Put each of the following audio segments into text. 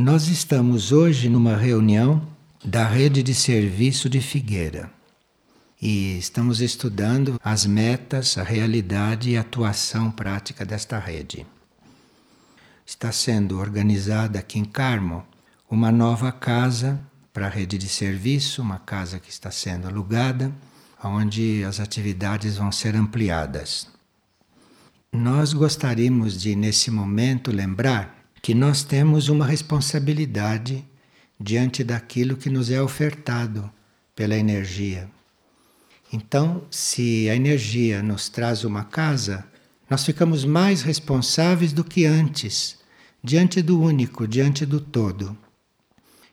Nós estamos hoje numa reunião da rede de serviço de Figueira e estamos estudando as metas, a realidade e a atuação prática desta rede. Está sendo organizada aqui em Carmo uma nova casa para a rede de serviço, uma casa que está sendo alugada, onde as atividades vão ser ampliadas. Nós gostaríamos de, nesse momento, lembrar que nós temos uma responsabilidade diante daquilo que nos é ofertado pela energia. Então, se a energia nos traz uma casa, nós ficamos mais responsáveis do que antes, diante do único, diante do todo.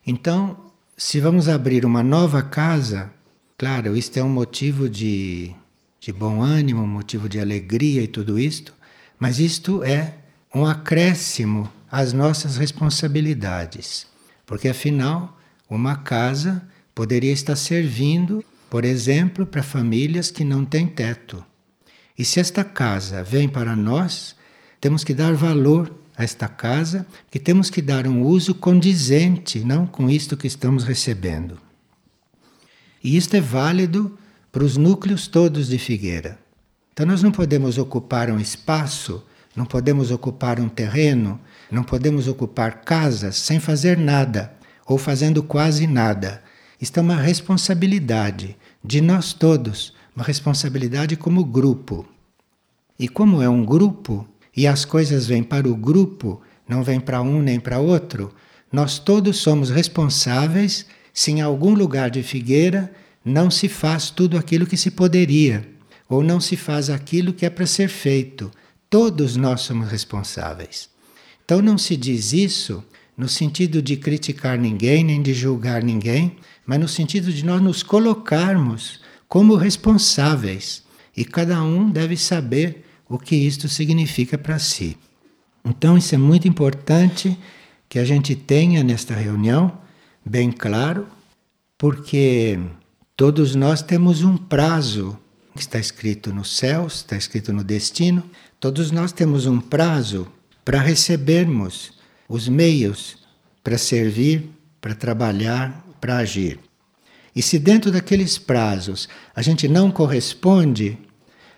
Então, se vamos abrir uma nova casa, claro, isto é um motivo de, de bom ânimo, um motivo de alegria e tudo isto, mas isto é um acréscimo as nossas responsabilidades. Porque afinal, uma casa poderia estar servindo, por exemplo, para famílias que não têm teto. E se esta casa vem para nós, temos que dar valor a esta casa, que temos que dar um uso condizente, não com isto que estamos recebendo. E isto é válido para os núcleos todos de Figueira. Então nós não podemos ocupar um espaço, não podemos ocupar um terreno, não podemos ocupar casas sem fazer nada ou fazendo quase nada. Isto é uma responsabilidade de nós todos, uma responsabilidade como grupo. E como é um grupo e as coisas vêm para o grupo, não vêm para um nem para outro, nós todos somos responsáveis se em algum lugar de Figueira não se faz tudo aquilo que se poderia, ou não se faz aquilo que é para ser feito. Todos nós somos responsáveis. Então não se diz isso no sentido de criticar ninguém, nem de julgar ninguém, mas no sentido de nós nos colocarmos como responsáveis. E cada um deve saber o que isto significa para si. Então, isso é muito importante que a gente tenha nesta reunião, bem claro, porque todos nós temos um prazo que está escrito nos céus, está escrito no destino, todos nós temos um prazo para recebermos os meios para servir, para trabalhar, para agir. E se dentro daqueles prazos a gente não corresponde,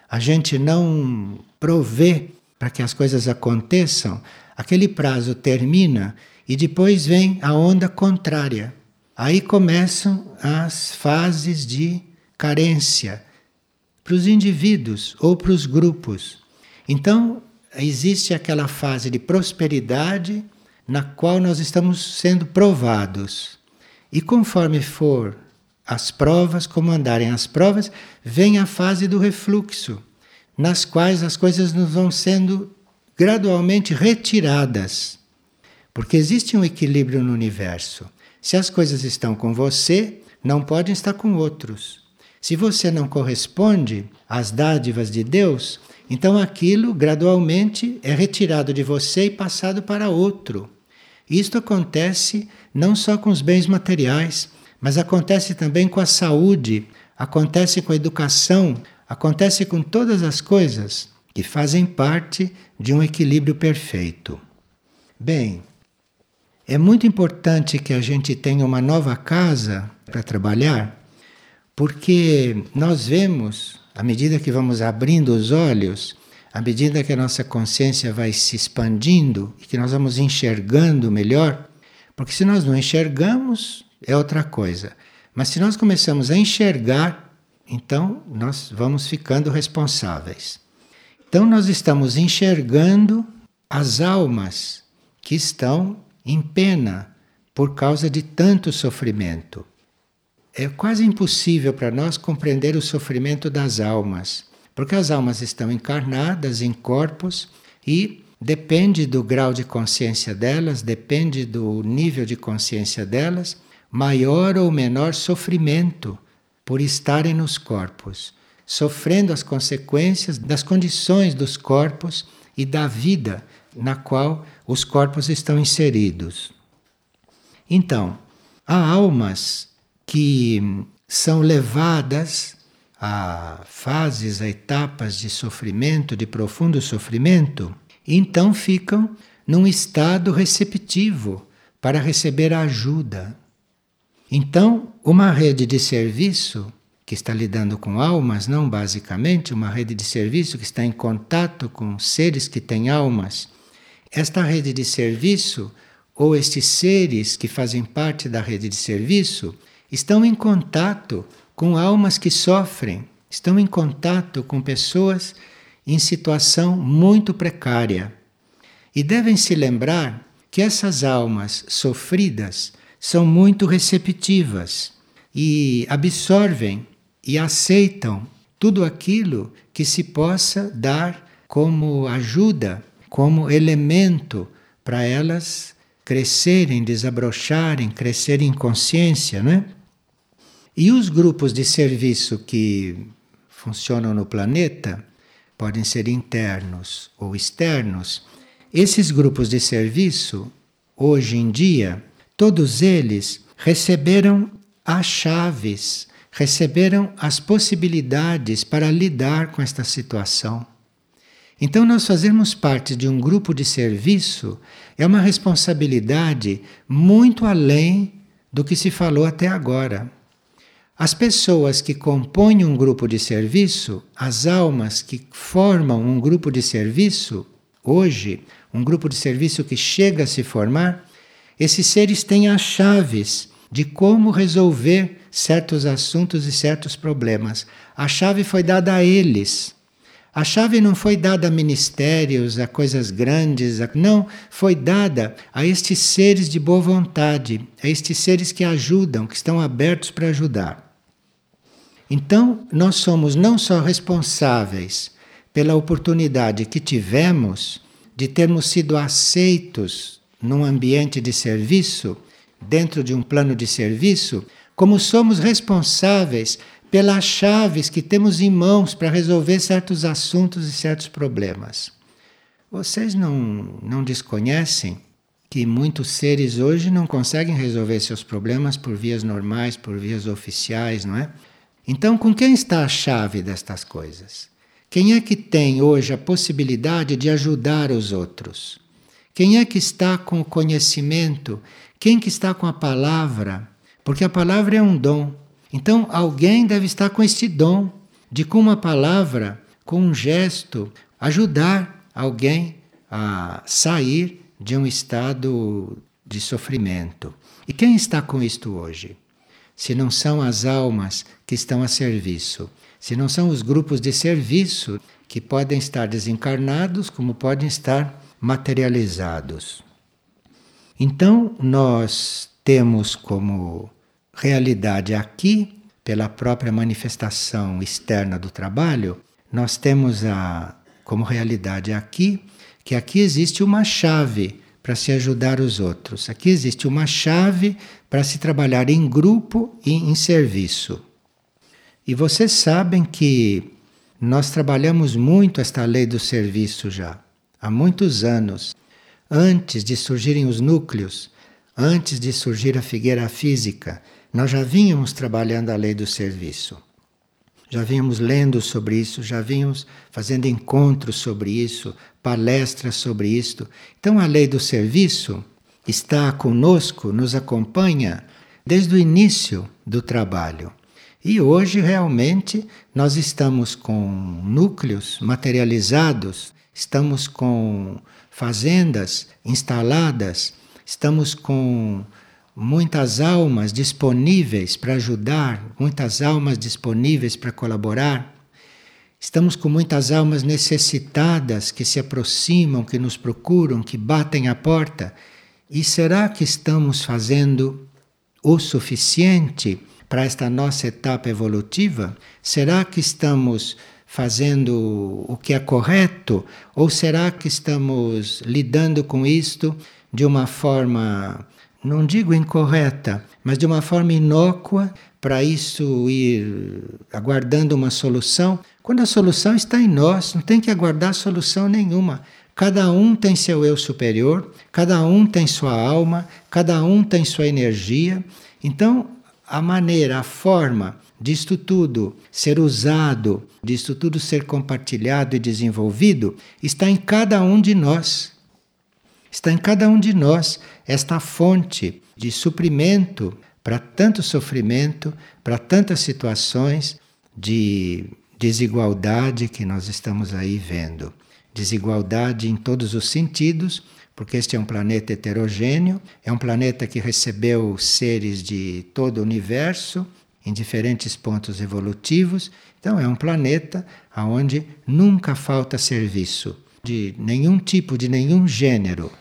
a gente não provê para que as coisas aconteçam, aquele prazo termina e depois vem a onda contrária. Aí começam as fases de carência para os indivíduos ou para os grupos. Então, existe aquela fase de prosperidade na qual nós estamos sendo provados. E conforme for as provas, como andarem as provas, vem a fase do refluxo, nas quais as coisas nos vão sendo gradualmente retiradas. Porque existe um equilíbrio no universo. Se as coisas estão com você, não podem estar com outros. Se você não corresponde às dádivas de Deus, então aquilo gradualmente é retirado de você e passado para outro. Isto acontece não só com os bens materiais, mas acontece também com a saúde, acontece com a educação, acontece com todas as coisas que fazem parte de um equilíbrio perfeito. Bem, é muito importante que a gente tenha uma nova casa para trabalhar, porque nós vemos à medida que vamos abrindo os olhos, à medida que a nossa consciência vai se expandindo e que nós vamos enxergando melhor, porque se nós não enxergamos, é outra coisa. Mas se nós começamos a enxergar, então nós vamos ficando responsáveis. Então nós estamos enxergando as almas que estão em pena por causa de tanto sofrimento é quase impossível para nós compreender o sofrimento das almas, porque as almas estão encarnadas em corpos e depende do grau de consciência delas, depende do nível de consciência delas, maior ou menor sofrimento por estarem nos corpos, sofrendo as consequências das condições dos corpos e da vida na qual os corpos estão inseridos. Então, há almas que são levadas a fases, a etapas de sofrimento, de profundo sofrimento, e então ficam num estado receptivo para receber ajuda. Então, uma rede de serviço que está lidando com almas, não basicamente, uma rede de serviço que está em contato com seres que têm almas. Esta rede de serviço, ou estes seres que fazem parte da rede de serviço, estão em contato com almas que sofrem, estão em contato com pessoas em situação muito precária. E devem se lembrar que essas almas sofridas são muito receptivas e absorvem e aceitam tudo aquilo que se possa dar como ajuda, como elemento para elas crescerem, desabrocharem, crescerem em consciência, né? E os grupos de serviço que funcionam no planeta podem ser internos ou externos. Esses grupos de serviço, hoje em dia, todos eles receberam as chaves receberam as possibilidades para lidar com esta situação. Então, nós fazermos parte de um grupo de serviço é uma responsabilidade muito além do que se falou até agora. As pessoas que compõem um grupo de serviço, as almas que formam um grupo de serviço, hoje, um grupo de serviço que chega a se formar, esses seres têm as chaves de como resolver certos assuntos e certos problemas. A chave foi dada a eles. A chave não foi dada a ministérios, a coisas grandes, a... não, foi dada a estes seres de boa vontade, a estes seres que ajudam, que estão abertos para ajudar. Então, nós somos não só responsáveis pela oportunidade que tivemos de termos sido aceitos num ambiente de serviço, dentro de um plano de serviço, como somos responsáveis pelas chaves que temos em mãos para resolver certos assuntos e certos problemas. Vocês não, não desconhecem que muitos seres hoje não conseguem resolver seus problemas por vias normais, por vias oficiais, não é? Então, com quem está a chave destas coisas? Quem é que tem hoje a possibilidade de ajudar os outros? Quem é que está com o conhecimento quem que está com a palavra? Porque a palavra é um dom. Então alguém deve estar com este dom de com uma palavra, com um gesto, ajudar alguém a sair de um estado de sofrimento. E quem está com isto hoje? Se não são as almas que estão a serviço, se não são os grupos de serviço que podem estar desencarnados, como podem estar materializados. Então, nós temos como realidade aqui, pela própria manifestação externa do trabalho, nós temos a, como realidade aqui que aqui existe uma chave para se ajudar os outros. Aqui existe uma chave para se trabalhar em grupo e em serviço. E vocês sabem que nós trabalhamos muito esta lei do serviço já, há muitos anos antes de surgirem os núcleos, antes de surgir a figueira física, nós já vínhamos trabalhando a lei do serviço. Já vínhamos lendo sobre isso, já vínhamos fazendo encontros sobre isso, palestras sobre isto. Então a lei do serviço está conosco, nos acompanha desde o início do trabalho. E hoje realmente nós estamos com núcleos materializados, estamos com fazendas instaladas, estamos com muitas almas disponíveis para ajudar, muitas almas disponíveis para colaborar. Estamos com muitas almas necessitadas que se aproximam, que nos procuram, que batem a porta. E será que estamos fazendo o suficiente para esta nossa etapa evolutiva? Será que estamos fazendo o que é correto? Ou será que estamos lidando com isto de uma forma, não digo incorreta, mas de uma forma inócua para isso ir aguardando uma solução? Quando a solução está em nós, não tem que aguardar solução nenhuma. Cada um tem seu eu superior, cada um tem sua alma, cada um tem sua energia. Então, a maneira, a forma disto tudo ser usado, disto tudo ser compartilhado e desenvolvido, está em cada um de nós. Está em cada um de nós esta fonte de suprimento para tanto sofrimento, para tantas situações de desigualdade que nós estamos aí vendo. Desigualdade em todos os sentidos, porque este é um planeta heterogêneo, é um planeta que recebeu seres de todo o universo em diferentes pontos evolutivos. Então é um planeta onde nunca falta serviço de nenhum tipo, de nenhum gênero.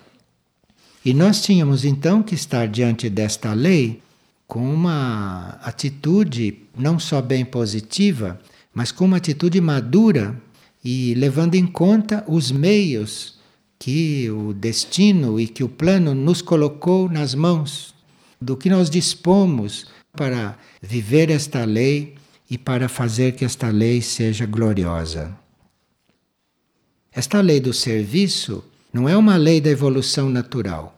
E nós tínhamos então que estar diante desta lei com uma atitude não só bem positiva, mas com uma atitude madura e levando em conta os meios que o destino e que o plano nos colocou nas mãos, do que nós dispomos para viver esta lei e para fazer que esta lei seja gloriosa. Esta lei do serviço não é uma lei da evolução natural.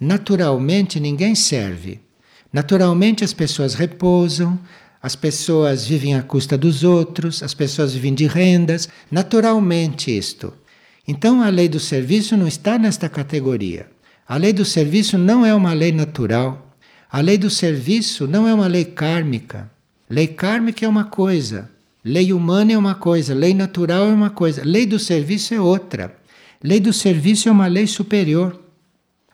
Naturalmente ninguém serve. Naturalmente as pessoas repousam, as pessoas vivem à custa dos outros, as pessoas vivem de rendas, naturalmente isto. Então a lei do serviço não está nesta categoria. A lei do serviço não é uma lei natural. A lei do serviço não é uma lei kármica. Lei kármica é uma coisa, lei humana é uma coisa, lei natural é uma coisa, lei do serviço é outra. Lei do serviço é uma lei superior.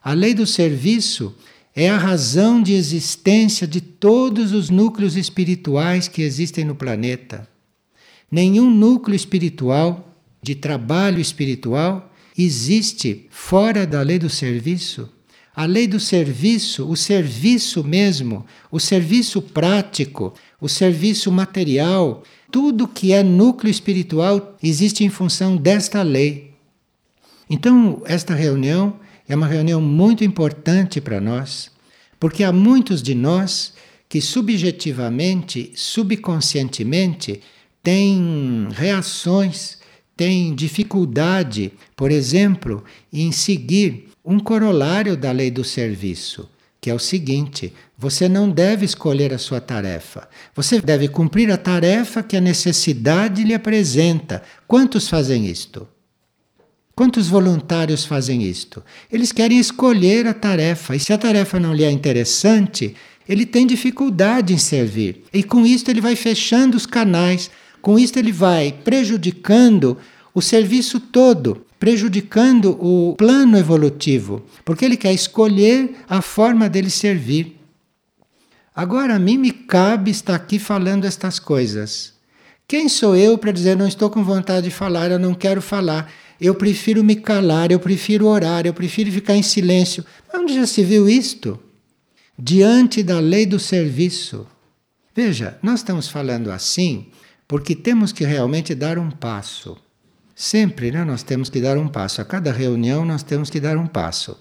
A lei do serviço é a razão de existência de todos os núcleos espirituais que existem no planeta. Nenhum núcleo espiritual, de trabalho espiritual, existe fora da lei do serviço. A lei do serviço, o serviço mesmo, o serviço prático, o serviço material, tudo que é núcleo espiritual existe em função desta lei. Então, esta reunião é uma reunião muito importante para nós, porque há muitos de nós que subjetivamente, subconscientemente, têm reações, têm dificuldade, por exemplo, em seguir um corolário da lei do serviço, que é o seguinte: você não deve escolher a sua tarefa. Você deve cumprir a tarefa que a necessidade lhe apresenta. Quantos fazem isto? Quantos voluntários fazem isto? Eles querem escolher a tarefa, e se a tarefa não lhe é interessante, ele tem dificuldade em servir. E com isso ele vai fechando os canais, com isso ele vai prejudicando o serviço todo, prejudicando o plano evolutivo, porque ele quer escolher a forma dele servir. Agora a mim me cabe estar aqui falando estas coisas. Quem sou eu para dizer não estou com vontade de falar, eu não quero falar? Eu prefiro me calar, eu prefiro orar, eu prefiro ficar em silêncio. Onde já se viu isto? Diante da lei do serviço. Veja, nós estamos falando assim porque temos que realmente dar um passo. Sempre né, nós temos que dar um passo. A cada reunião nós temos que dar um passo.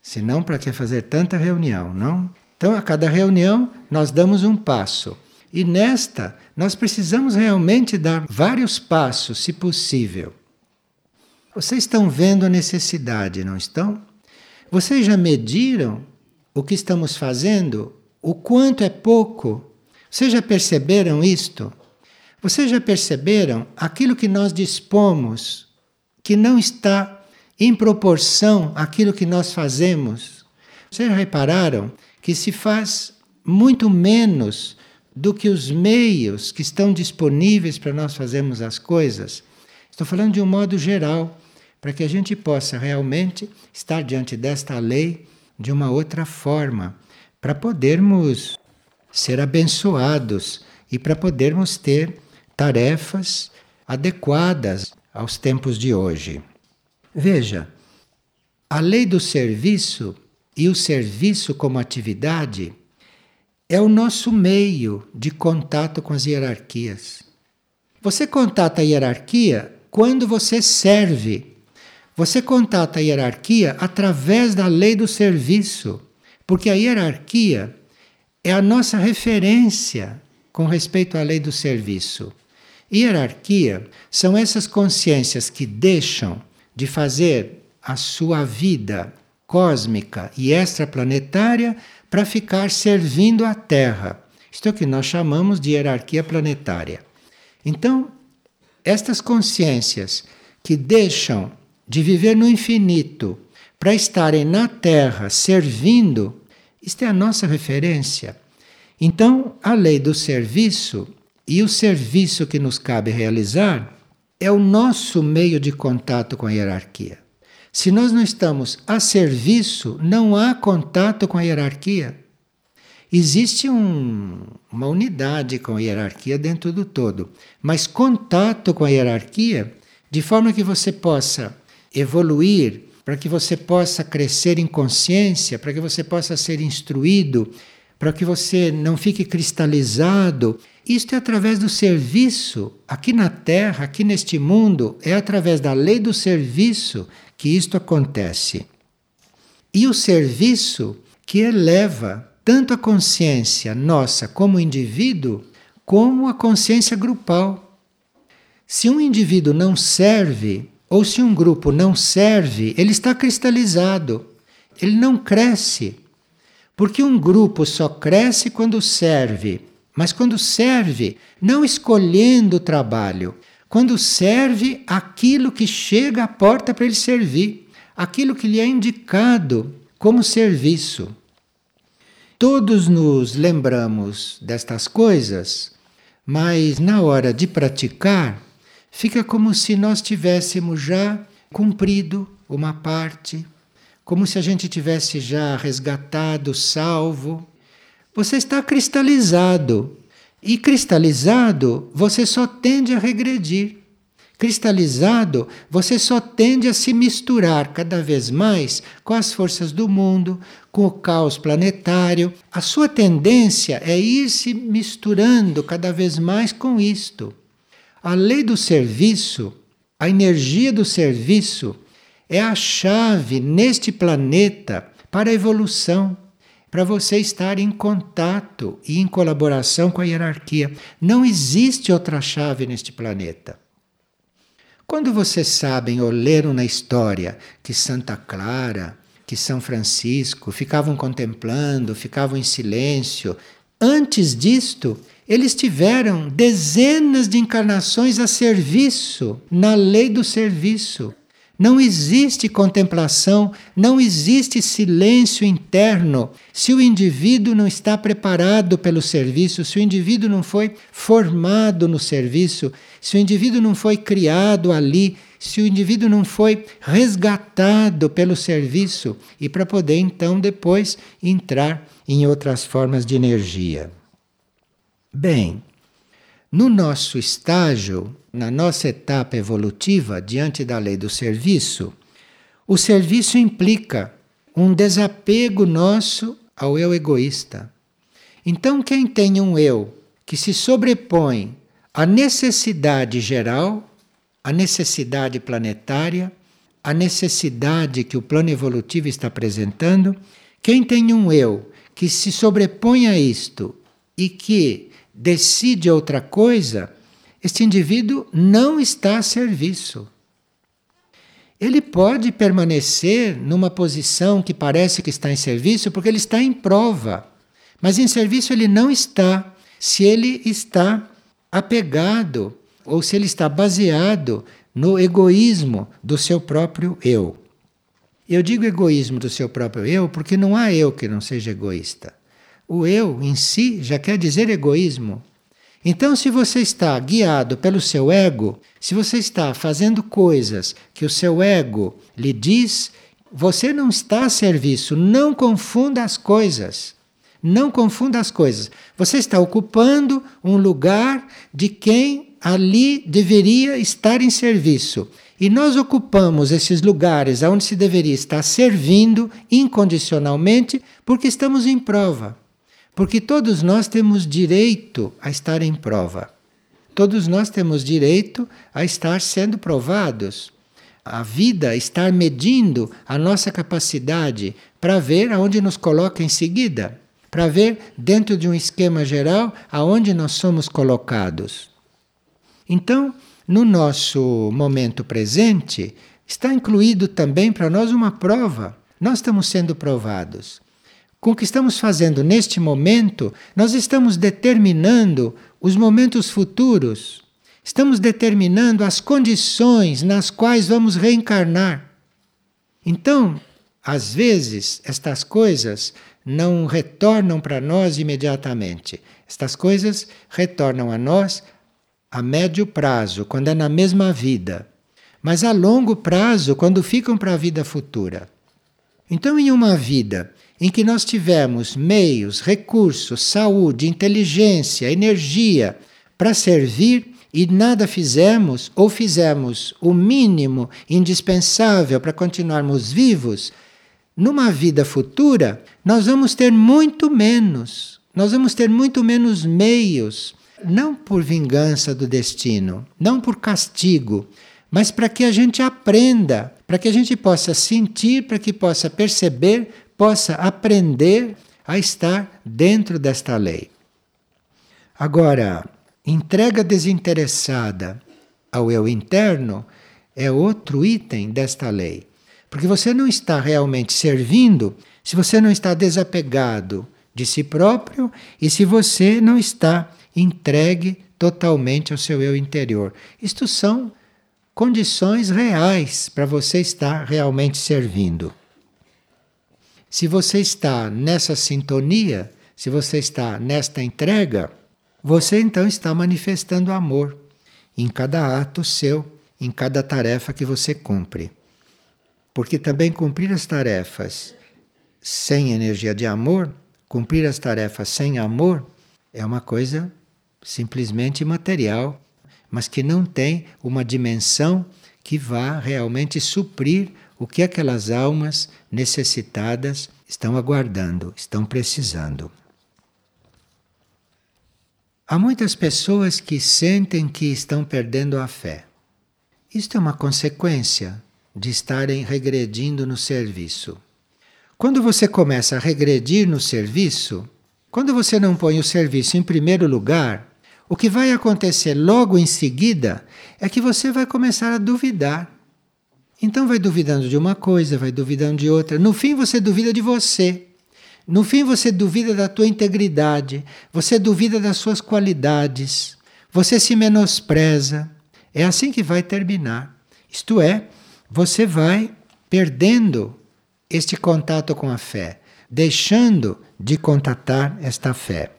Senão, para que fazer tanta reunião, não? Então, a cada reunião nós damos um passo. E nesta, nós precisamos realmente dar vários passos, se possível. Vocês estão vendo a necessidade, não estão? Vocês já mediram o que estamos fazendo? O quanto é pouco? Vocês já perceberam isto? Vocês já perceberam aquilo que nós dispomos que não está em proporção àquilo que nós fazemos? Vocês já repararam que se faz muito menos do que os meios que estão disponíveis para nós fazermos as coisas? Estou falando de um modo geral para que a gente possa realmente estar diante desta lei de uma outra forma, para podermos ser abençoados e para podermos ter tarefas adequadas aos tempos de hoje. Veja, a lei do serviço e o serviço como atividade é o nosso meio de contato com as hierarquias. Você contata a hierarquia quando você serve você contata a hierarquia através da lei do serviço, porque a hierarquia é a nossa referência com respeito à lei do serviço. Hierarquia são essas consciências que deixam de fazer a sua vida cósmica e extraplanetária para ficar servindo a Terra. Isto é o que nós chamamos de hierarquia planetária. Então, estas consciências que deixam de viver no infinito para estarem na Terra servindo, isto é a nossa referência. Então, a lei do serviço e o serviço que nos cabe realizar é o nosso meio de contato com a hierarquia. Se nós não estamos a serviço, não há contato com a hierarquia. Existe um, uma unidade com a hierarquia dentro do todo, mas contato com a hierarquia, de forma que você possa evoluir, para que você possa crescer em consciência, para que você possa ser instruído, para que você não fique cristalizado. Isto é através do serviço, aqui na Terra, aqui neste mundo, é através da lei do serviço que isto acontece. E o serviço que eleva tanto a consciência nossa como indivíduo, como a consciência grupal. Se um indivíduo não serve, ou se um grupo não serve, ele está cristalizado, ele não cresce. Porque um grupo só cresce quando serve, mas quando serve, não escolhendo o trabalho, quando serve aquilo que chega à porta para ele servir, aquilo que lhe é indicado como serviço. Todos nos lembramos destas coisas, mas na hora de praticar, fica como se nós tivéssemos já cumprido uma parte, como se a gente tivesse já resgatado, salvo. Você está cristalizado. E cristalizado, você só tende a regredir. Cristalizado, você só tende a se misturar cada vez mais com as forças do mundo, com o caos planetário. A sua tendência é ir se misturando cada vez mais com isto. A lei do serviço, a energia do serviço, é a chave neste planeta para a evolução, para você estar em contato e em colaboração com a hierarquia. Não existe outra chave neste planeta. Quando vocês sabem ou leram na história que Santa Clara, que São Francisco ficavam contemplando, ficavam em silêncio, antes disto, eles tiveram dezenas de encarnações a serviço, na lei do serviço. Não existe contemplação, não existe silêncio interno se o indivíduo não está preparado pelo serviço, se o indivíduo não foi formado no serviço, se o indivíduo não foi criado ali, se o indivíduo não foi resgatado pelo serviço e para poder então depois entrar em outras formas de energia. Bem, no nosso estágio, na nossa etapa evolutiva diante da lei do serviço, o serviço implica um desapego nosso ao eu egoísta. Então, quem tem um eu que se sobrepõe à necessidade geral, à necessidade planetária, à necessidade que o plano evolutivo está apresentando, quem tem um eu que se sobrepõe a isto e que decide outra coisa, este indivíduo não está a serviço. Ele pode permanecer numa posição que parece que está em serviço porque ele está em prova, mas em serviço ele não está se ele está apegado ou se ele está baseado no egoísmo do seu próprio eu. Eu digo egoísmo do seu próprio eu porque não há eu que não seja egoísta. O eu em si já quer dizer egoísmo. Então, se você está guiado pelo seu ego, se você está fazendo coisas que o seu ego lhe diz, você não está a serviço. Não confunda as coisas. Não confunda as coisas. Você está ocupando um lugar de quem ali deveria estar em serviço. E nós ocupamos esses lugares onde se deveria estar servindo incondicionalmente porque estamos em prova. Porque todos nós temos direito a estar em prova. Todos nós temos direito a estar sendo provados. A vida estar medindo a nossa capacidade para ver aonde nos coloca em seguida, para ver dentro de um esquema geral aonde nós somos colocados. Então, no nosso momento presente, está incluído também para nós uma prova. Nós estamos sendo provados com o que estamos fazendo neste momento, nós estamos determinando os momentos futuros. Estamos determinando as condições nas quais vamos reencarnar. Então, às vezes, estas coisas não retornam para nós imediatamente. Estas coisas retornam a nós a médio prazo, quando é na mesma vida. Mas a longo prazo, quando ficam para a vida futura. Então, em uma vida em que nós tivemos meios, recursos, saúde, inteligência, energia para servir e nada fizemos, ou fizemos o mínimo indispensável para continuarmos vivos, numa vida futura, nós vamos ter muito menos. Nós vamos ter muito menos meios, não por vingança do destino, não por castigo, mas para que a gente aprenda, para que a gente possa sentir, para que possa perceber, possa aprender a estar dentro desta lei. Agora, entrega desinteressada ao eu interno é outro item desta lei. Porque você não está realmente servindo se você não está desapegado de si próprio e se você não está entregue totalmente ao seu eu interior. Isto são condições reais para você estar realmente servindo. Se você está nessa sintonia, se você está nesta entrega, você então está manifestando amor em cada ato seu, em cada tarefa que você cumpre. Porque também cumprir as tarefas sem energia de amor, cumprir as tarefas sem amor, é uma coisa simplesmente material, mas que não tem uma dimensão que vá realmente suprir o que aquelas almas necessitadas estão aguardando, estão precisando. Há muitas pessoas que sentem que estão perdendo a fé. Isto é uma consequência de estarem regredindo no serviço. Quando você começa a regredir no serviço, quando você não põe o serviço em primeiro lugar, o que vai acontecer logo em seguida é que você vai começar a duvidar. Então vai duvidando de uma coisa, vai duvidando de outra. No fim você duvida de você. No fim você duvida da tua integridade, você duvida das suas qualidades, você se menospreza. É assim que vai terminar. Isto é, você vai perdendo este contato com a fé, deixando de contatar esta fé.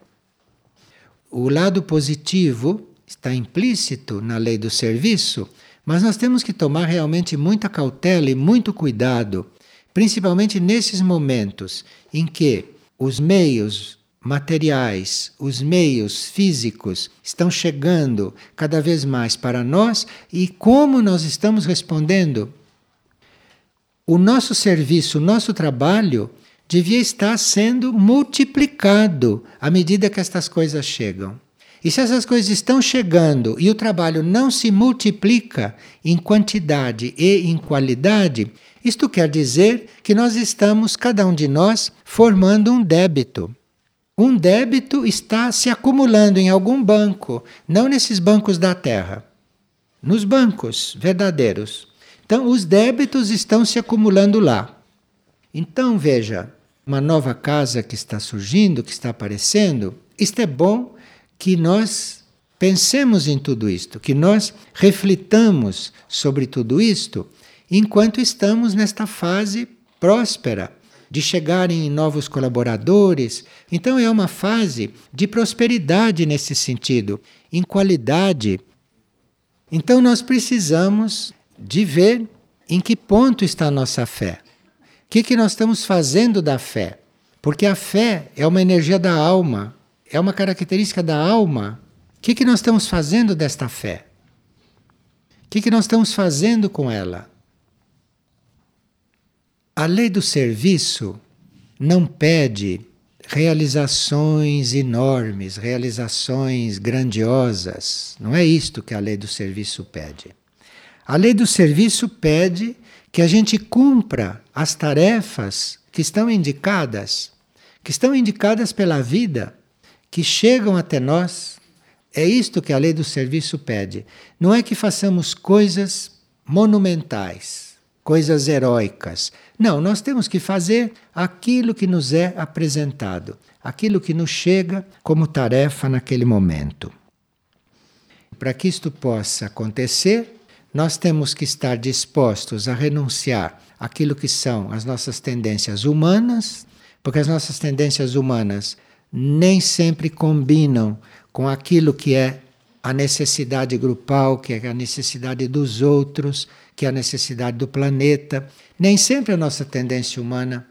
O lado positivo está implícito na lei do serviço, mas nós temos que tomar realmente muita cautela e muito cuidado, principalmente nesses momentos em que os meios materiais, os meios físicos estão chegando cada vez mais para nós e como nós estamos respondendo o nosso serviço, o nosso trabalho devia estar sendo multiplicado à medida que estas coisas chegam. E se essas coisas estão chegando e o trabalho não se multiplica em quantidade e em qualidade, isto quer dizer que nós estamos, cada um de nós, formando um débito. Um débito está se acumulando em algum banco, não nesses bancos da terra, nos bancos verdadeiros. Então, os débitos estão se acumulando lá. Então, veja, uma nova casa que está surgindo, que está aparecendo, isto é bom que nós pensemos em tudo isto, que nós reflitamos sobre tudo isto enquanto estamos nesta fase próspera de chegarem novos colaboradores. Então é uma fase de prosperidade nesse sentido, em qualidade. Então nós precisamos de ver em que ponto está a nossa fé. O que, que nós estamos fazendo da fé? Porque a fé é uma energia da alma, é uma característica da alma. O que, que nós estamos fazendo desta fé? O que, que nós estamos fazendo com ela? A lei do serviço não pede realizações enormes, realizações grandiosas. Não é isto que a lei do serviço pede. A lei do serviço pede que a gente cumpra as tarefas que estão indicadas, que estão indicadas pela vida, que chegam até nós. É isto que a lei do serviço pede. Não é que façamos coisas monumentais, coisas heróicas. Não, nós temos que fazer aquilo que nos é apresentado, aquilo que nos chega como tarefa naquele momento. Para que isto possa acontecer, nós temos que estar dispostos a renunciar aquilo que são as nossas tendências humanas, porque as nossas tendências humanas nem sempre combinam com aquilo que é a necessidade grupal, que é a necessidade dos outros, que é a necessidade do planeta. Nem sempre a nossa tendência humana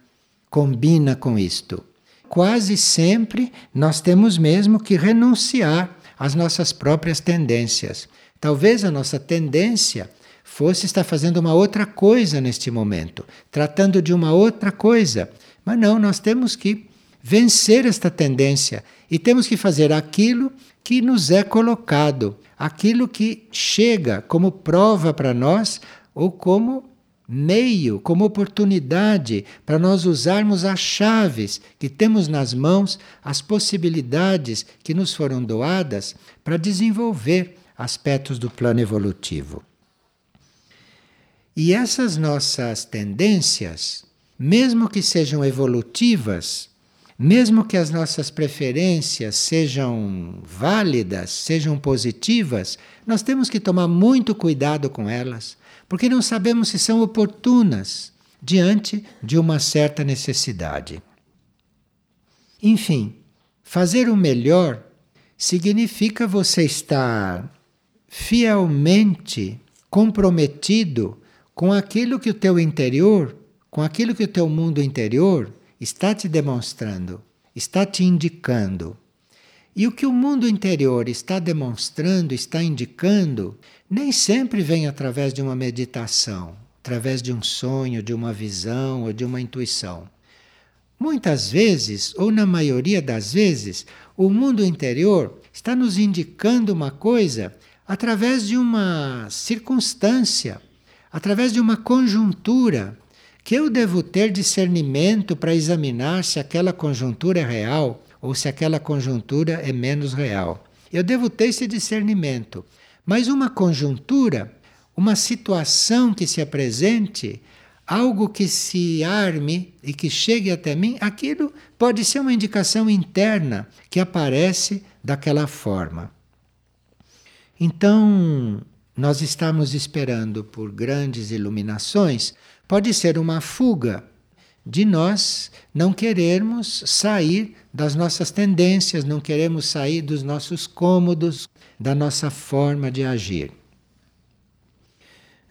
combina com isto. Quase sempre nós temos mesmo que renunciar às nossas próprias tendências. Talvez a nossa tendência fosse estar fazendo uma outra coisa neste momento, tratando de uma outra coisa. Mas não, nós temos que vencer esta tendência e temos que fazer aquilo que nos é colocado, aquilo que chega como prova para nós ou como meio, como oportunidade para nós usarmos as chaves que temos nas mãos, as possibilidades que nos foram doadas para desenvolver aspectos do plano evolutivo. E essas nossas tendências, mesmo que sejam evolutivas, mesmo que as nossas preferências sejam válidas, sejam positivas, nós temos que tomar muito cuidado com elas, porque não sabemos se são oportunas diante de uma certa necessidade. Enfim, fazer o melhor significa você estar fielmente comprometido com aquilo que o teu interior, com aquilo que o teu mundo interior está te demonstrando, está te indicando. E o que o mundo interior está demonstrando, está indicando, nem sempre vem através de uma meditação, através de um sonho, de uma visão ou de uma intuição. Muitas vezes, ou na maioria das vezes, o mundo interior está nos indicando uma coisa através de uma circunstância, através de uma conjuntura que eu devo ter discernimento para examinar se aquela conjuntura é real ou se aquela conjuntura é menos real. Eu devo ter esse discernimento. Mas uma conjuntura, uma situação que se apresente, algo que se arme e que chegue até mim, aquilo pode ser uma indicação interna que aparece daquela forma. Então, nós estamos esperando por grandes iluminações pode ser uma fuga de nós não querermos sair das nossas tendências, não queremos sair dos nossos cômodos, da nossa forma de agir.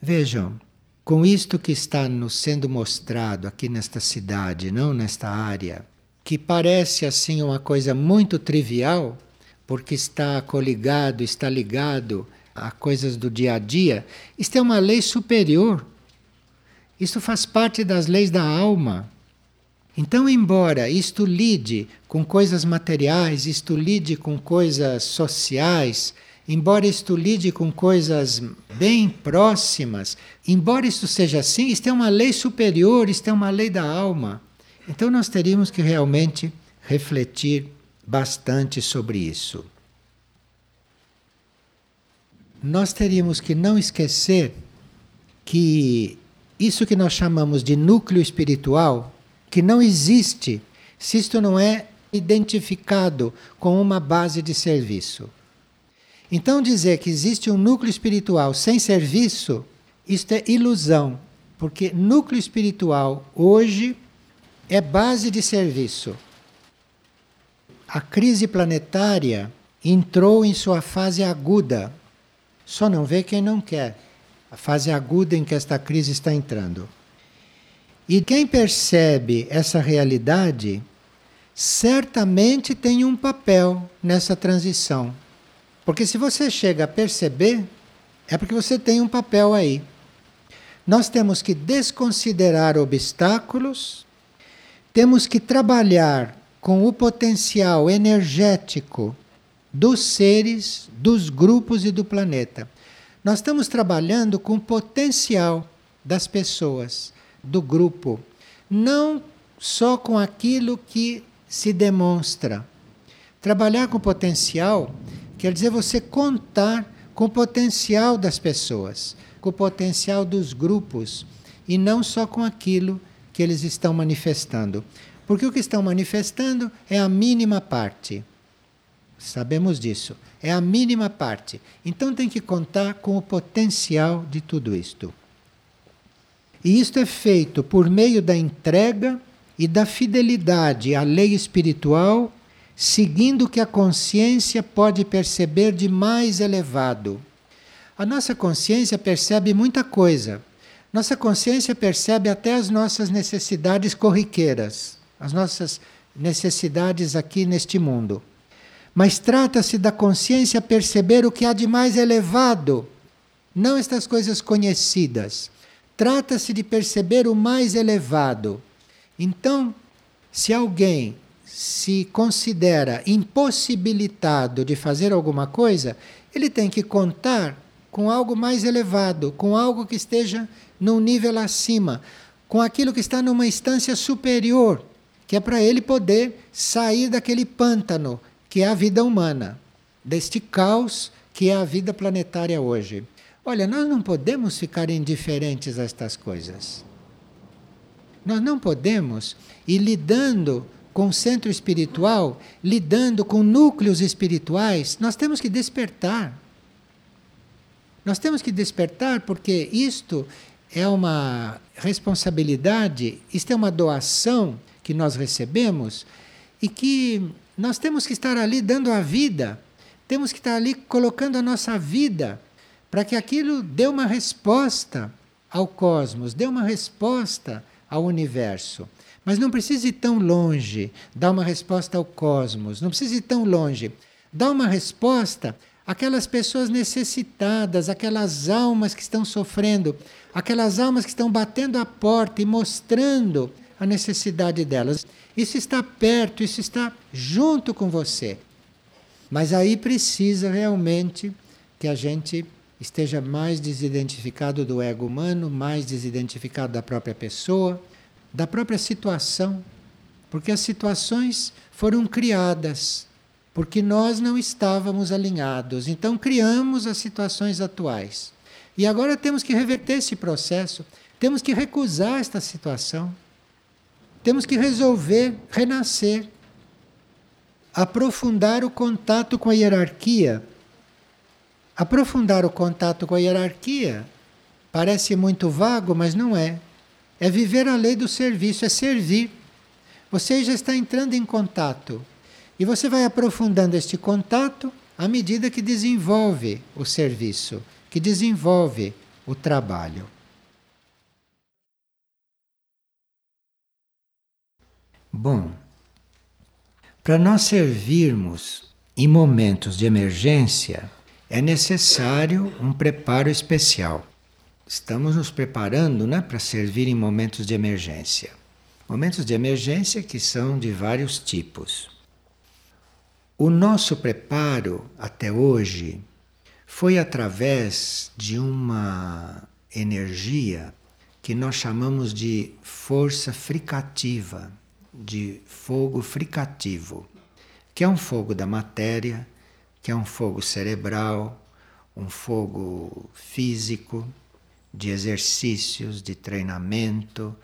Vejam, com isto que está nos sendo mostrado aqui nesta cidade, não nesta área, que parece assim uma coisa muito trivial, porque está coligado, está ligado a coisas do dia a dia, isto é uma lei superior isto faz parte das leis da alma. Então, embora isto lide com coisas materiais, isto lide com coisas sociais, embora isto lide com coisas bem próximas, embora isto seja assim, isto é uma lei superior, isto é uma lei da alma. Então, nós teríamos que realmente refletir bastante sobre isso. Nós teríamos que não esquecer que isso que nós chamamos de núcleo espiritual, que não existe se isto não é identificado com uma base de serviço. Então, dizer que existe um núcleo espiritual sem serviço, isto é ilusão, porque núcleo espiritual hoje é base de serviço. A crise planetária entrou em sua fase aguda. Só não vê quem não quer a fase aguda em que esta crise está entrando. E quem percebe essa realidade certamente tem um papel nessa transição. Porque se você chega a perceber, é porque você tem um papel aí. Nós temos que desconsiderar obstáculos, temos que trabalhar com o potencial energético dos seres, dos grupos e do planeta. Nós estamos trabalhando com o potencial das pessoas, do grupo, não só com aquilo que se demonstra. Trabalhar com potencial quer dizer você contar com o potencial das pessoas, com o potencial dos grupos e não só com aquilo que eles estão manifestando. Porque o que estão manifestando é a mínima parte. Sabemos disso. É a mínima parte. Então tem que contar com o potencial de tudo isto. E isto é feito por meio da entrega e da fidelidade à lei espiritual, seguindo o que a consciência pode perceber de mais elevado. A nossa consciência percebe muita coisa. Nossa consciência percebe até as nossas necessidades corriqueiras, as nossas necessidades aqui neste mundo. Mas trata-se da consciência perceber o que há de mais elevado, não estas coisas conhecidas. Trata-se de perceber o mais elevado. Então, se alguém se considera impossibilitado de fazer alguma coisa, ele tem que contar com algo mais elevado, com algo que esteja num nível acima, com aquilo que está numa instância superior, que é para ele poder sair daquele pântano que é a vida humana, deste caos que é a vida planetária hoje. Olha, nós não podemos ficar indiferentes a estas coisas. Nós não podemos ir lidando com o centro espiritual, lidando com núcleos espirituais, nós temos que despertar. Nós temos que despertar porque isto é uma responsabilidade, isto é uma doação que nós recebemos e que nós temos que estar ali dando a vida, temos que estar ali colocando a nossa vida para que aquilo dê uma resposta ao cosmos, dê uma resposta ao universo. Mas não precisa ir tão longe, dar uma resposta ao cosmos, não precisa ir tão longe. Dá uma resposta àquelas pessoas necessitadas, aquelas almas que estão sofrendo, aquelas almas que estão batendo a porta e mostrando a necessidade delas. Isso está perto, isso está junto com você. Mas aí precisa realmente que a gente esteja mais desidentificado do ego humano, mais desidentificado da própria pessoa, da própria situação, porque as situações foram criadas porque nós não estávamos alinhados. Então criamos as situações atuais. E agora temos que reverter esse processo, temos que recusar esta situação. Temos que resolver renascer, aprofundar o contato com a hierarquia Aprofundar o contato com a hierarquia parece muito vago, mas não é. É viver a lei do serviço, é servir. Você já está entrando em contato. E você vai aprofundando este contato à medida que desenvolve o serviço, que desenvolve o trabalho. Bom, para nós servirmos em momentos de emergência, é necessário um preparo especial. Estamos nos preparando né, para servir em momentos de emergência. Momentos de emergência que são de vários tipos. O nosso preparo até hoje foi através de uma energia que nós chamamos de força fricativa, de fogo fricativo, que é um fogo da matéria que é um fogo cerebral, um fogo físico, de exercícios, de treinamento,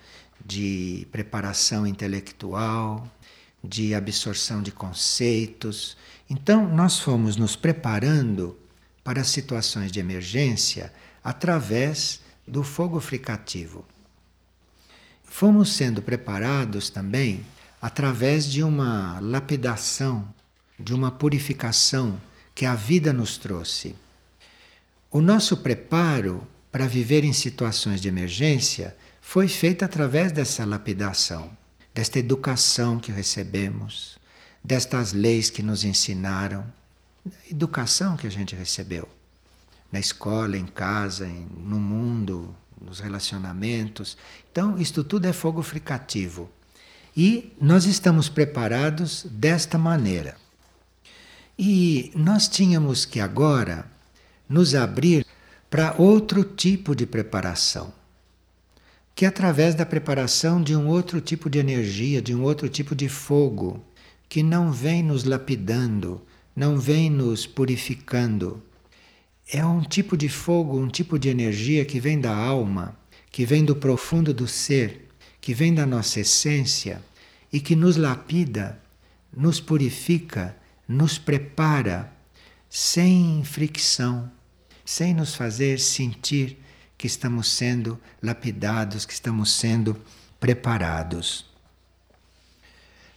de preparação intelectual, de absorção de conceitos. Então, nós fomos nos preparando para situações de emergência através do fogo fricativo. Fomos sendo preparados também através de uma lapidação, de uma purificação que a vida nos trouxe. O nosso preparo para viver em situações de emergência foi feito através dessa lapidação, desta educação que recebemos, destas leis que nos ensinaram, educação que a gente recebeu na escola, em casa, no mundo, nos relacionamentos. Então, isto tudo é fogo fricativo. E nós estamos preparados desta maneira. E nós tínhamos que agora nos abrir para outro tipo de preparação, que é através da preparação de um outro tipo de energia, de um outro tipo de fogo, que não vem nos lapidando, não vem nos purificando. É um tipo de fogo, um tipo de energia que vem da alma, que vem do profundo do ser, que vem da nossa essência e que nos lapida, nos purifica nos prepara sem fricção, sem nos fazer sentir que estamos sendo lapidados, que estamos sendo preparados.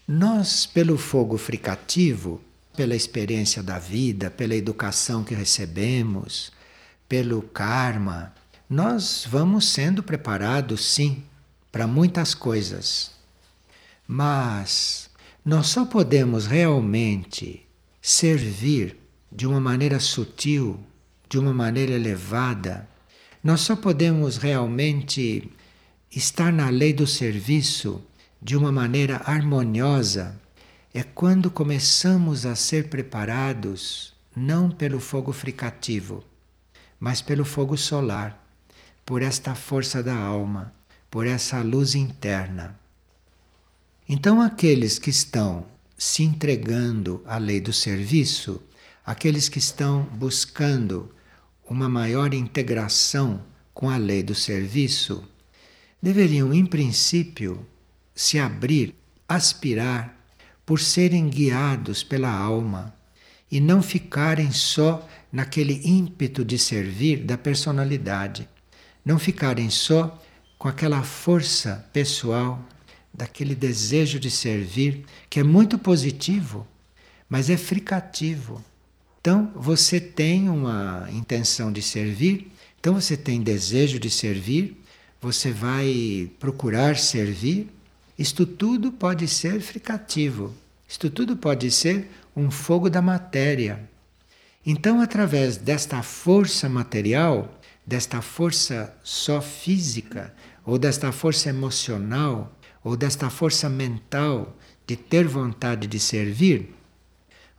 Nós, pelo fogo fricativo, pela experiência da vida, pela educação que recebemos, pelo karma, nós vamos sendo preparados, sim, para muitas coisas. Mas nós só podemos realmente servir de uma maneira sutil, de uma maneira elevada, nós só podemos realmente estar na lei do serviço de uma maneira harmoniosa é quando começamos a ser preparados não pelo fogo fricativo, mas pelo fogo solar, por esta força da alma, por essa luz interna. Então, aqueles que estão se entregando à lei do serviço, aqueles que estão buscando uma maior integração com a lei do serviço, deveriam, em princípio, se abrir, aspirar por serem guiados pela alma e não ficarem só naquele ímpeto de servir da personalidade, não ficarem só com aquela força pessoal, daquele desejo de servir, que é muito positivo, mas é fricativo. Então, você tem uma intenção de servir, então você tem desejo de servir, você vai procurar servir, isto tudo pode ser fricativo, isto tudo pode ser um fogo da matéria. Então, através desta força material, desta força só física, ou desta força emocional, ou desta força mental de ter vontade de servir,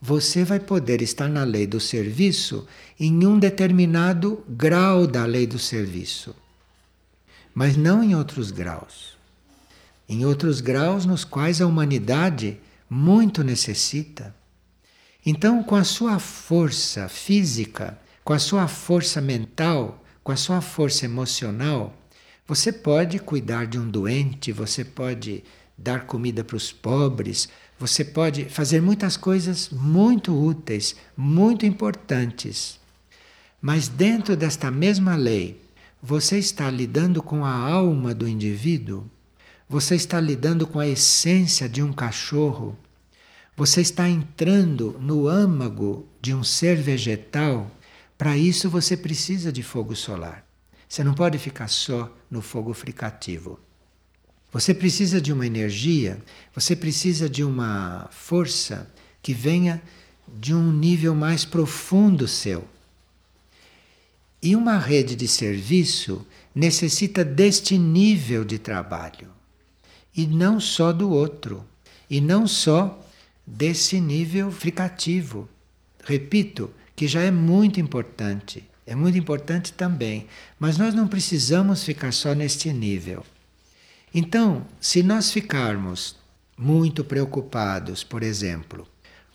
você vai poder estar na lei do serviço em um determinado grau da lei do serviço, mas não em outros graus em outros graus nos quais a humanidade muito necessita. Então, com a sua força física, com a sua força mental, com a sua força emocional, você pode cuidar de um doente, você pode dar comida para os pobres, você pode fazer muitas coisas muito úteis, muito importantes. Mas dentro desta mesma lei, você está lidando com a alma do indivíduo você está lidando com a essência de um cachorro. Você está entrando no âmago de um ser vegetal. Para isso você precisa de fogo solar. Você não pode ficar só no fogo fricativo. Você precisa de uma energia, você precisa de uma força que venha de um nível mais profundo seu. E uma rede de serviço necessita deste nível de trabalho e não só do outro, e não só desse nível fricativo. Repito, que já é muito importante, é muito importante também, mas nós não precisamos ficar só neste nível. Então, se nós ficarmos muito preocupados, por exemplo,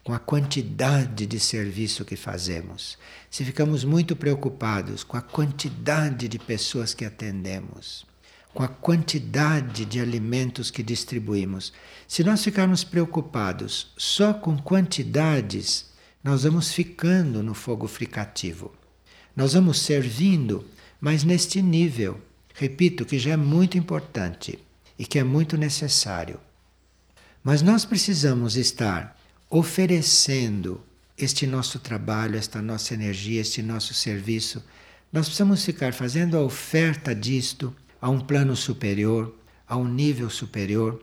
com a quantidade de serviço que fazemos, se ficamos muito preocupados com a quantidade de pessoas que atendemos, com a quantidade de alimentos que distribuímos. Se nós ficarmos preocupados só com quantidades, nós vamos ficando no fogo fricativo. Nós vamos servindo, mas neste nível, repito, que já é muito importante e que é muito necessário. Mas nós precisamos estar oferecendo este nosso trabalho, esta nossa energia, este nosso serviço. Nós precisamos ficar fazendo a oferta disto a um plano superior, a um nível superior,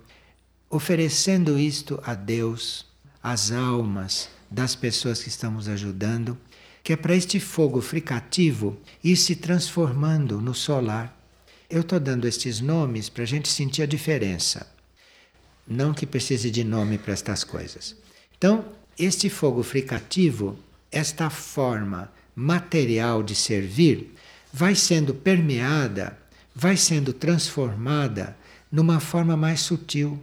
oferecendo isto a Deus, às almas das pessoas que estamos ajudando, que é para este fogo fricativo ir se transformando no solar. Eu estou dando estes nomes para a gente sentir a diferença. Não que precise de nome para estas coisas. Então, este fogo fricativo, esta forma material de servir, vai sendo permeada vai sendo transformada numa forma mais sutil.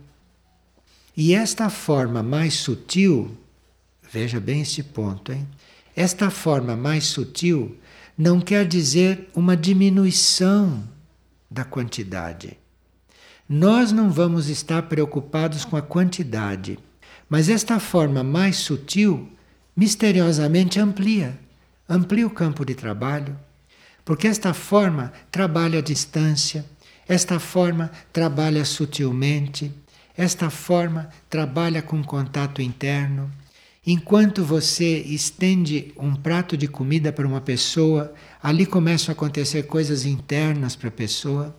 E esta forma mais sutil, veja bem este ponto, hein? Esta forma mais sutil não quer dizer uma diminuição da quantidade. Nós não vamos estar preocupados com a quantidade, mas esta forma mais sutil misteriosamente amplia, amplia o campo de trabalho, porque esta forma trabalha à distância, esta forma trabalha sutilmente, esta forma trabalha com contato interno. Enquanto você estende um prato de comida para uma pessoa, ali começam a acontecer coisas internas para a pessoa,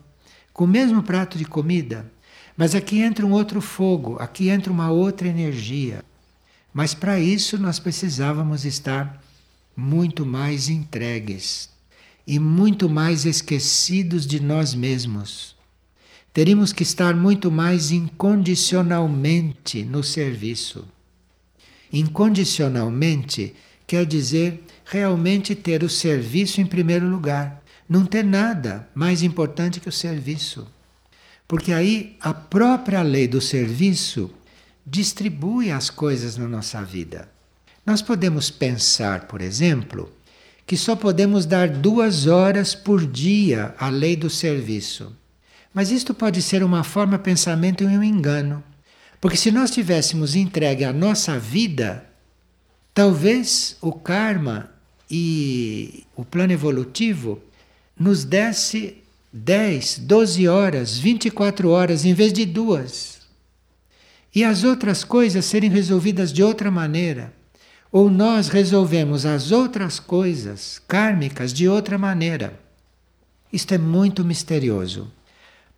com o mesmo prato de comida. Mas aqui entra um outro fogo, aqui entra uma outra energia. Mas para isso nós precisávamos estar muito mais entregues e muito mais esquecidos de nós mesmos. Teríamos que estar muito mais incondicionalmente no serviço. Incondicionalmente quer dizer realmente ter o serviço em primeiro lugar. Não ter nada mais importante que o serviço. Porque aí a própria lei do serviço distribui as coisas na nossa vida. Nós podemos pensar, por exemplo, que só podemos dar duas horas por dia à lei do serviço. Mas isto pode ser uma forma de pensamento e um engano. Porque se nós tivéssemos entregue a nossa vida, talvez o karma e o plano evolutivo nos desse 10, 12 horas, 24 horas em vez de duas. E as outras coisas serem resolvidas de outra maneira ou nós resolvemos as outras coisas kármicas de outra maneira. Isto é muito misterioso.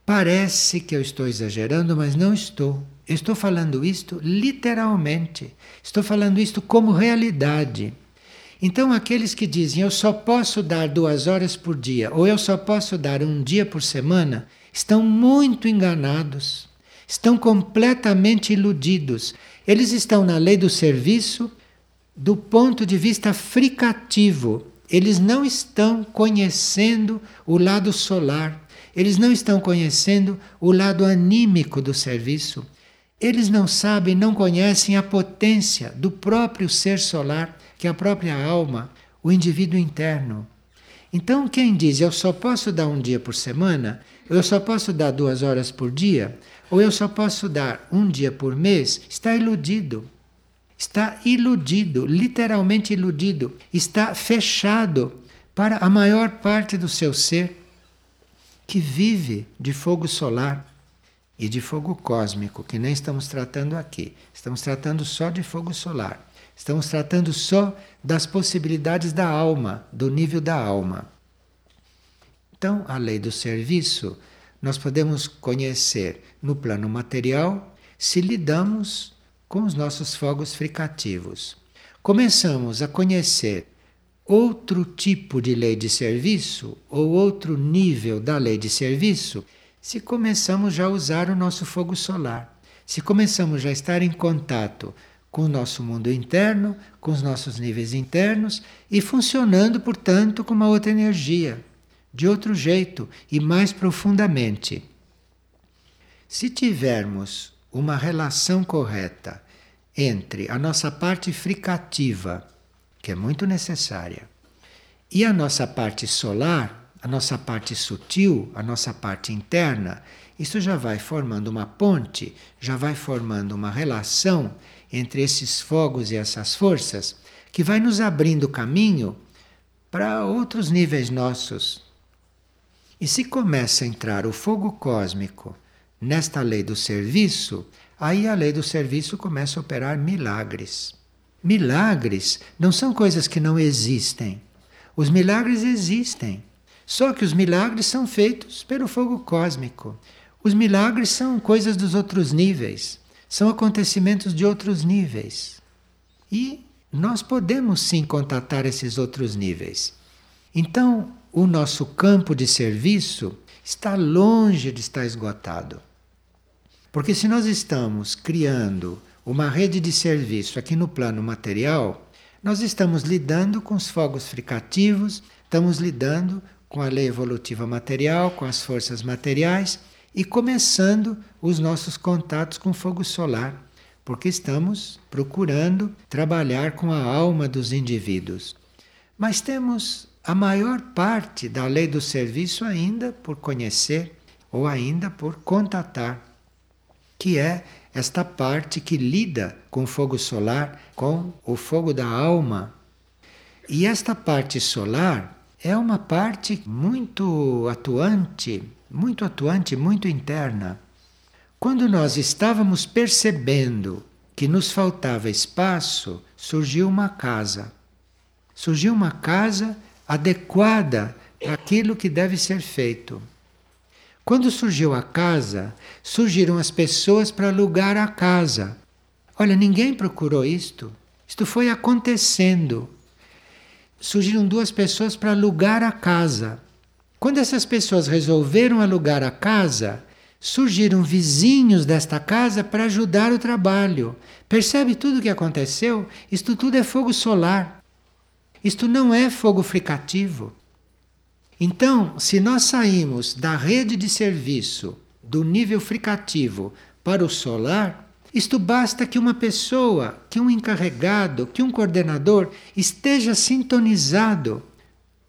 Parece que eu estou exagerando, mas não estou. estou falando isto literalmente. Estou falando isto como realidade. Então, aqueles que dizem eu só posso dar duas horas por dia, ou eu só posso dar um dia por semana, estão muito enganados, estão completamente iludidos. Eles estão na lei do serviço do ponto de vista fricativo. Eles não estão conhecendo o lado solar, eles não estão conhecendo o lado anímico do serviço. Eles não sabem, não conhecem a potência do próprio ser solar, que é a própria alma, o indivíduo interno. Então, quem diz eu só posso dar um dia por semana, eu só posso dar duas horas por dia, ou eu só posso dar um dia por mês, está iludido está iludido, literalmente iludido, está fechado para a maior parte do seu ser que vive de fogo solar e de fogo cósmico, que nem estamos tratando aqui. Estamos tratando só de fogo solar. Estamos tratando só das possibilidades da alma, do nível da alma. Então, a lei do serviço nós podemos conhecer no plano material se lidamos com os nossos fogos fricativos. Começamos a conhecer outro tipo de lei de serviço ou outro nível da lei de serviço se começamos já a usar o nosso fogo solar, se começamos já a estar em contato com o nosso mundo interno, com os nossos níveis internos e funcionando, portanto, com uma outra energia, de outro jeito e mais profundamente. Se tivermos uma relação correta entre a nossa parte fricativa, que é muito necessária, e a nossa parte solar, a nossa parte sutil, a nossa parte interna, isso já vai formando uma ponte, já vai formando uma relação entre esses fogos e essas forças que vai nos abrindo caminho para outros níveis nossos. E se começa a entrar o fogo cósmico nesta lei do serviço, aí a lei do serviço começa a operar milagres. Milagres não são coisas que não existem. Os milagres existem. Só que os milagres são feitos pelo fogo cósmico. Os milagres são coisas dos outros níveis, são acontecimentos de outros níveis. E nós podemos sim contatar esses outros níveis. Então, o nosso campo de serviço está longe de estar esgotado. Porque se nós estamos criando uma rede de serviço aqui no plano material, nós estamos lidando com os fogos fricativos, estamos lidando com a lei evolutiva material, com as forças materiais e começando os nossos contatos com o fogo solar, porque estamos procurando trabalhar com a alma dos indivíduos. Mas temos a maior parte da lei do serviço ainda por conhecer ou ainda por contatar que é esta parte que lida com o fogo solar, com o fogo da alma. E esta parte solar é uma parte muito atuante, muito atuante, muito interna. Quando nós estávamos percebendo que nos faltava espaço, surgiu uma casa. Surgiu uma casa adequada para aquilo que deve ser feito. Quando surgiu a casa, surgiram as pessoas para alugar a casa. Olha, ninguém procurou isto. Isto foi acontecendo. Surgiram duas pessoas para alugar a casa. Quando essas pessoas resolveram alugar a casa, surgiram vizinhos desta casa para ajudar o trabalho. Percebe tudo o que aconteceu? Isto tudo é fogo solar. Isto não é fogo fricativo. Então, se nós saímos da rede de serviço do nível fricativo para o solar, isto basta que uma pessoa, que um encarregado, que um coordenador esteja sintonizado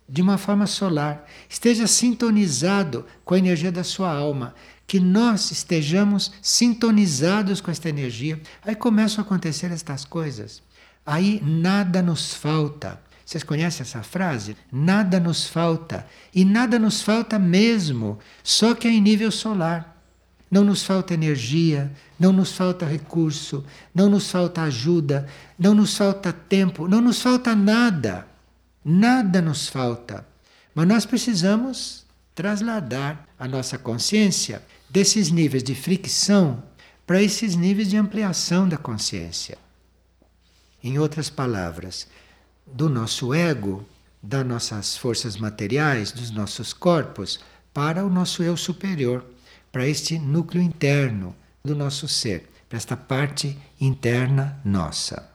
de uma forma solar, esteja sintonizado com a energia da sua alma, que nós estejamos sintonizados com esta energia. Aí começam a acontecer estas coisas. Aí nada nos falta. Vocês conhecem essa frase? Nada nos falta. E nada nos falta mesmo, só que é em nível solar. Não nos falta energia, não nos falta recurso, não nos falta ajuda, não nos falta tempo, não nos falta nada. Nada nos falta. Mas nós precisamos trasladar a nossa consciência desses níveis de fricção para esses níveis de ampliação da consciência. Em outras palavras, do nosso ego, das nossas forças materiais, dos nossos corpos, para o nosso eu superior, para este núcleo interno do nosso ser, para esta parte interna nossa.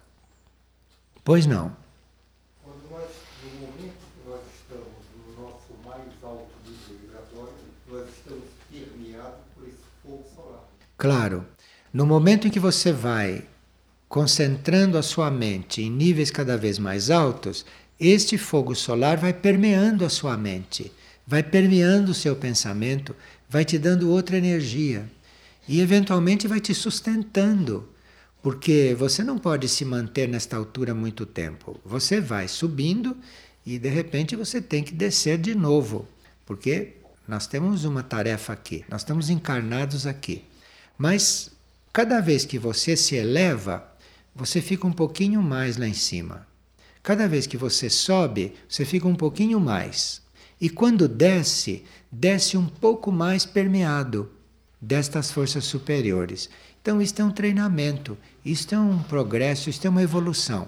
Pois não. Claro, no momento em que você vai concentrando a sua mente em níveis cada vez mais altos, este fogo solar vai permeando a sua mente, vai permeando o seu pensamento, vai te dando outra energia e eventualmente vai te sustentando, porque você não pode se manter nesta altura muito tempo. Você vai subindo e de repente você tem que descer de novo, porque nós temos uma tarefa aqui, nós estamos encarnados aqui. Mas cada vez que você se eleva, você fica um pouquinho mais lá em cima. Cada vez que você sobe, você fica um pouquinho mais. E quando desce, desce um pouco mais permeado destas forças superiores. Então, isto é um treinamento, isto é um progresso, isto é uma evolução.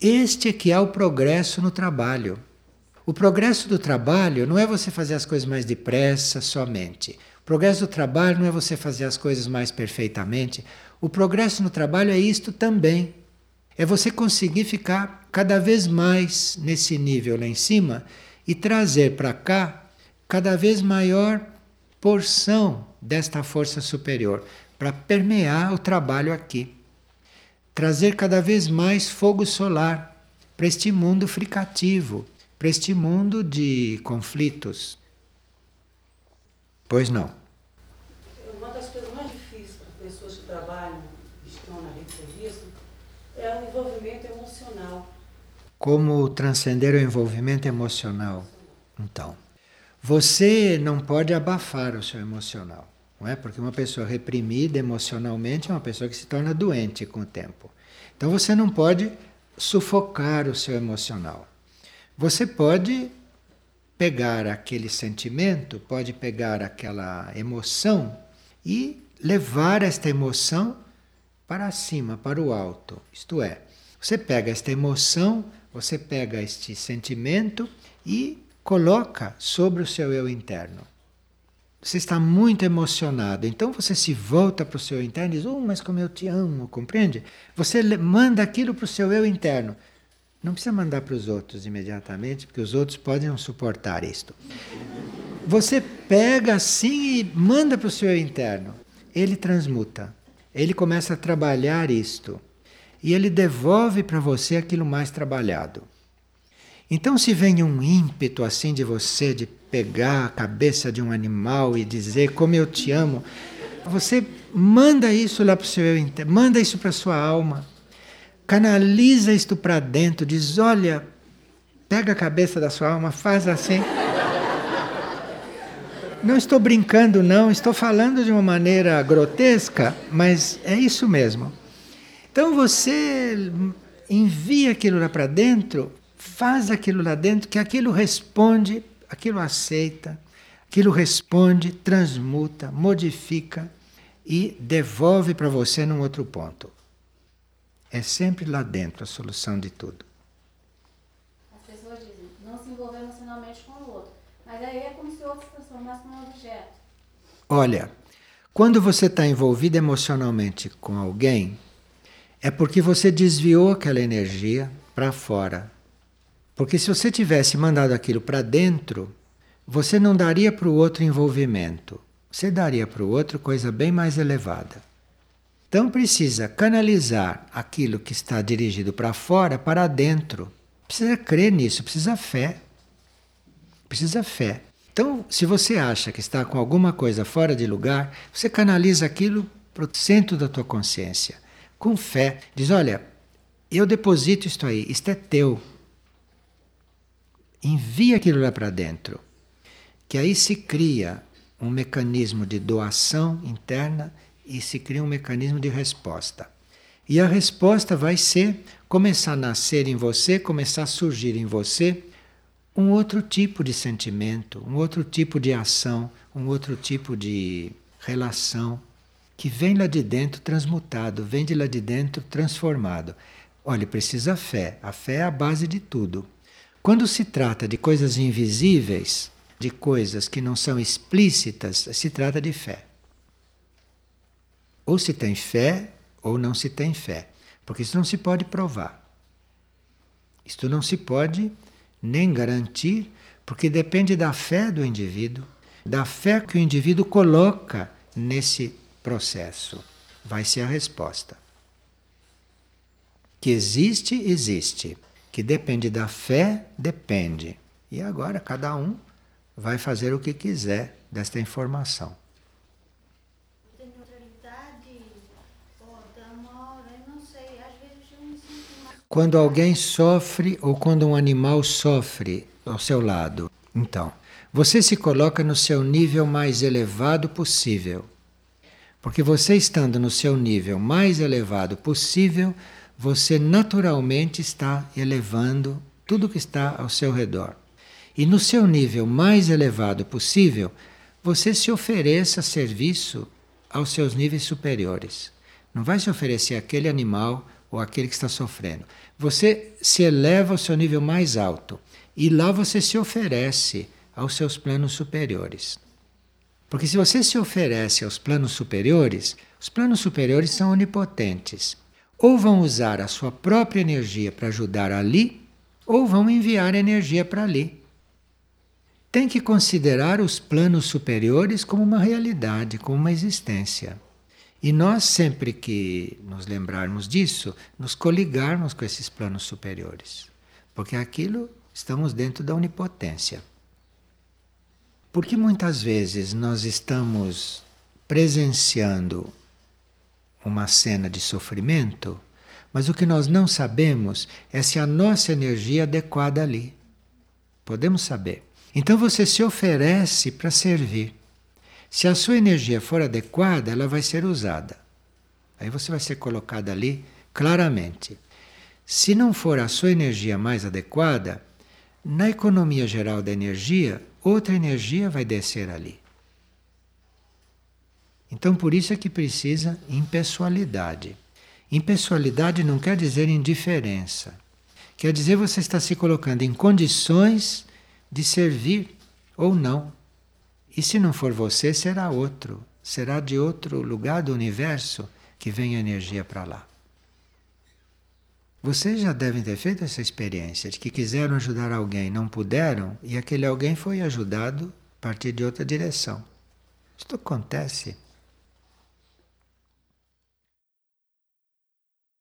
Este é que é o progresso no trabalho. O progresso do trabalho não é você fazer as coisas mais depressa somente. Progresso do trabalho não é você fazer as coisas mais perfeitamente. O progresso no trabalho é isto também. É você conseguir ficar cada vez mais nesse nível lá em cima e trazer para cá cada vez maior porção desta força superior para permear o trabalho aqui. Trazer cada vez mais fogo solar para este mundo fricativo para este mundo de conflitos. Pois não. Uma das coisas mais difíceis para pessoas que trabalham, que estão na rede de serviço, é o envolvimento emocional. Como transcender o envolvimento emocional? Então, você não pode abafar o seu emocional, não é? Porque uma pessoa reprimida emocionalmente é uma pessoa que se torna doente com o tempo. Então você não pode sufocar o seu emocional. Você pode pegar aquele sentimento, pode pegar aquela emoção e levar esta emoção para cima, para o alto. Isto é, você pega esta emoção, você pega este sentimento e coloca sobre o seu eu interno. Você está muito emocionado, então você se volta para o seu interno e diz: Oh, mas como eu te amo, compreende? Você manda aquilo para o seu eu interno. Não precisa mandar para os outros imediatamente, porque os outros podem não suportar isto. Você pega assim e manda para o seu interno. Ele transmuta. Ele começa a trabalhar isto. E ele devolve para você aquilo mais trabalhado. Então, se vem um ímpeto assim de você, de pegar a cabeça de um animal e dizer como eu te amo, Você manda isso lá para o seu manda isso para sua alma, canaliza isto para dentro, diz: olha, pega a cabeça da sua alma, faz assim. Não estou brincando, não, estou falando de uma maneira grotesca, mas é isso mesmo. Então você envia aquilo lá para dentro, faz aquilo lá dentro, que aquilo responde, aquilo aceita, aquilo responde, transmuta, modifica e devolve para você num outro ponto. É sempre lá dentro a solução de tudo. As pessoas dizem, não se envolver emocionalmente com o outro. Mas aí é como se o outro se transformasse num objeto. Olha, quando você está envolvido emocionalmente com alguém, é porque você desviou aquela energia para fora. Porque se você tivesse mandado aquilo para dentro, você não daria para o outro envolvimento. Você daria para o outro coisa bem mais elevada. Então precisa canalizar aquilo que está dirigido para fora para dentro. Precisa crer nisso, precisa fé. Precisa fé. Então, se você acha que está com alguma coisa fora de lugar, você canaliza aquilo para o centro da tua consciência. Com fé. Diz: olha, eu deposito isto aí, isto é teu. Envia aquilo lá para dentro. Que aí se cria um mecanismo de doação interna e se cria um mecanismo de resposta. E a resposta vai ser começar a nascer em você, começar a surgir em você um outro tipo de sentimento, um outro tipo de ação, um outro tipo de relação que vem lá de dentro transmutado, vem de lá de dentro transformado. Olha, precisa fé. A fé é a base de tudo. Quando se trata de coisas invisíveis, de coisas que não são explícitas, se trata de fé. Ou se tem fé ou não se tem fé, porque isso não se pode provar. Isto não se pode nem garantir, porque depende da fé do indivíduo, da fé que o indivíduo coloca nesse processo. Vai ser a resposta. Que existe, existe. Que depende da fé, depende. E agora cada um vai fazer o que quiser desta informação. Quando alguém sofre ou quando um animal sofre ao seu lado, então, você se coloca no seu nível mais elevado possível. Porque você estando no seu nível mais elevado possível, você naturalmente está elevando tudo que está ao seu redor. E no seu nível mais elevado possível, você se ofereça serviço aos seus níveis superiores. Não vai se oferecer àquele animal ou àquele que está sofrendo. Você se eleva ao seu nível mais alto e lá você se oferece aos seus planos superiores. Porque se você se oferece aos planos superiores, os planos superiores são onipotentes. Ou vão usar a sua própria energia para ajudar ali, ou vão enviar energia para ali tem que considerar os planos superiores como uma realidade, como uma existência. E nós, sempre que nos lembrarmos disso, nos coligarmos com esses planos superiores. Porque aquilo estamos dentro da onipotência. Porque muitas vezes nós estamos presenciando uma cena de sofrimento, mas o que nós não sabemos é se a nossa energia é adequada ali. Podemos saber. Então você se oferece para servir. Se a sua energia for adequada, ela vai ser usada. Aí você vai ser colocado ali claramente. Se não for a sua energia mais adequada, na economia geral da energia, outra energia vai descer ali. Então por isso é que precisa impessoalidade. Impessoalidade não quer dizer indiferença. Quer dizer você está se colocando em condições de servir ou não. E se não for você, será outro. Será de outro lugar do universo que vem a energia para lá. Vocês já devem ter feito essa experiência de que quiseram ajudar alguém, não puderam, e aquele alguém foi ajudado a partir de outra direção. Isto acontece.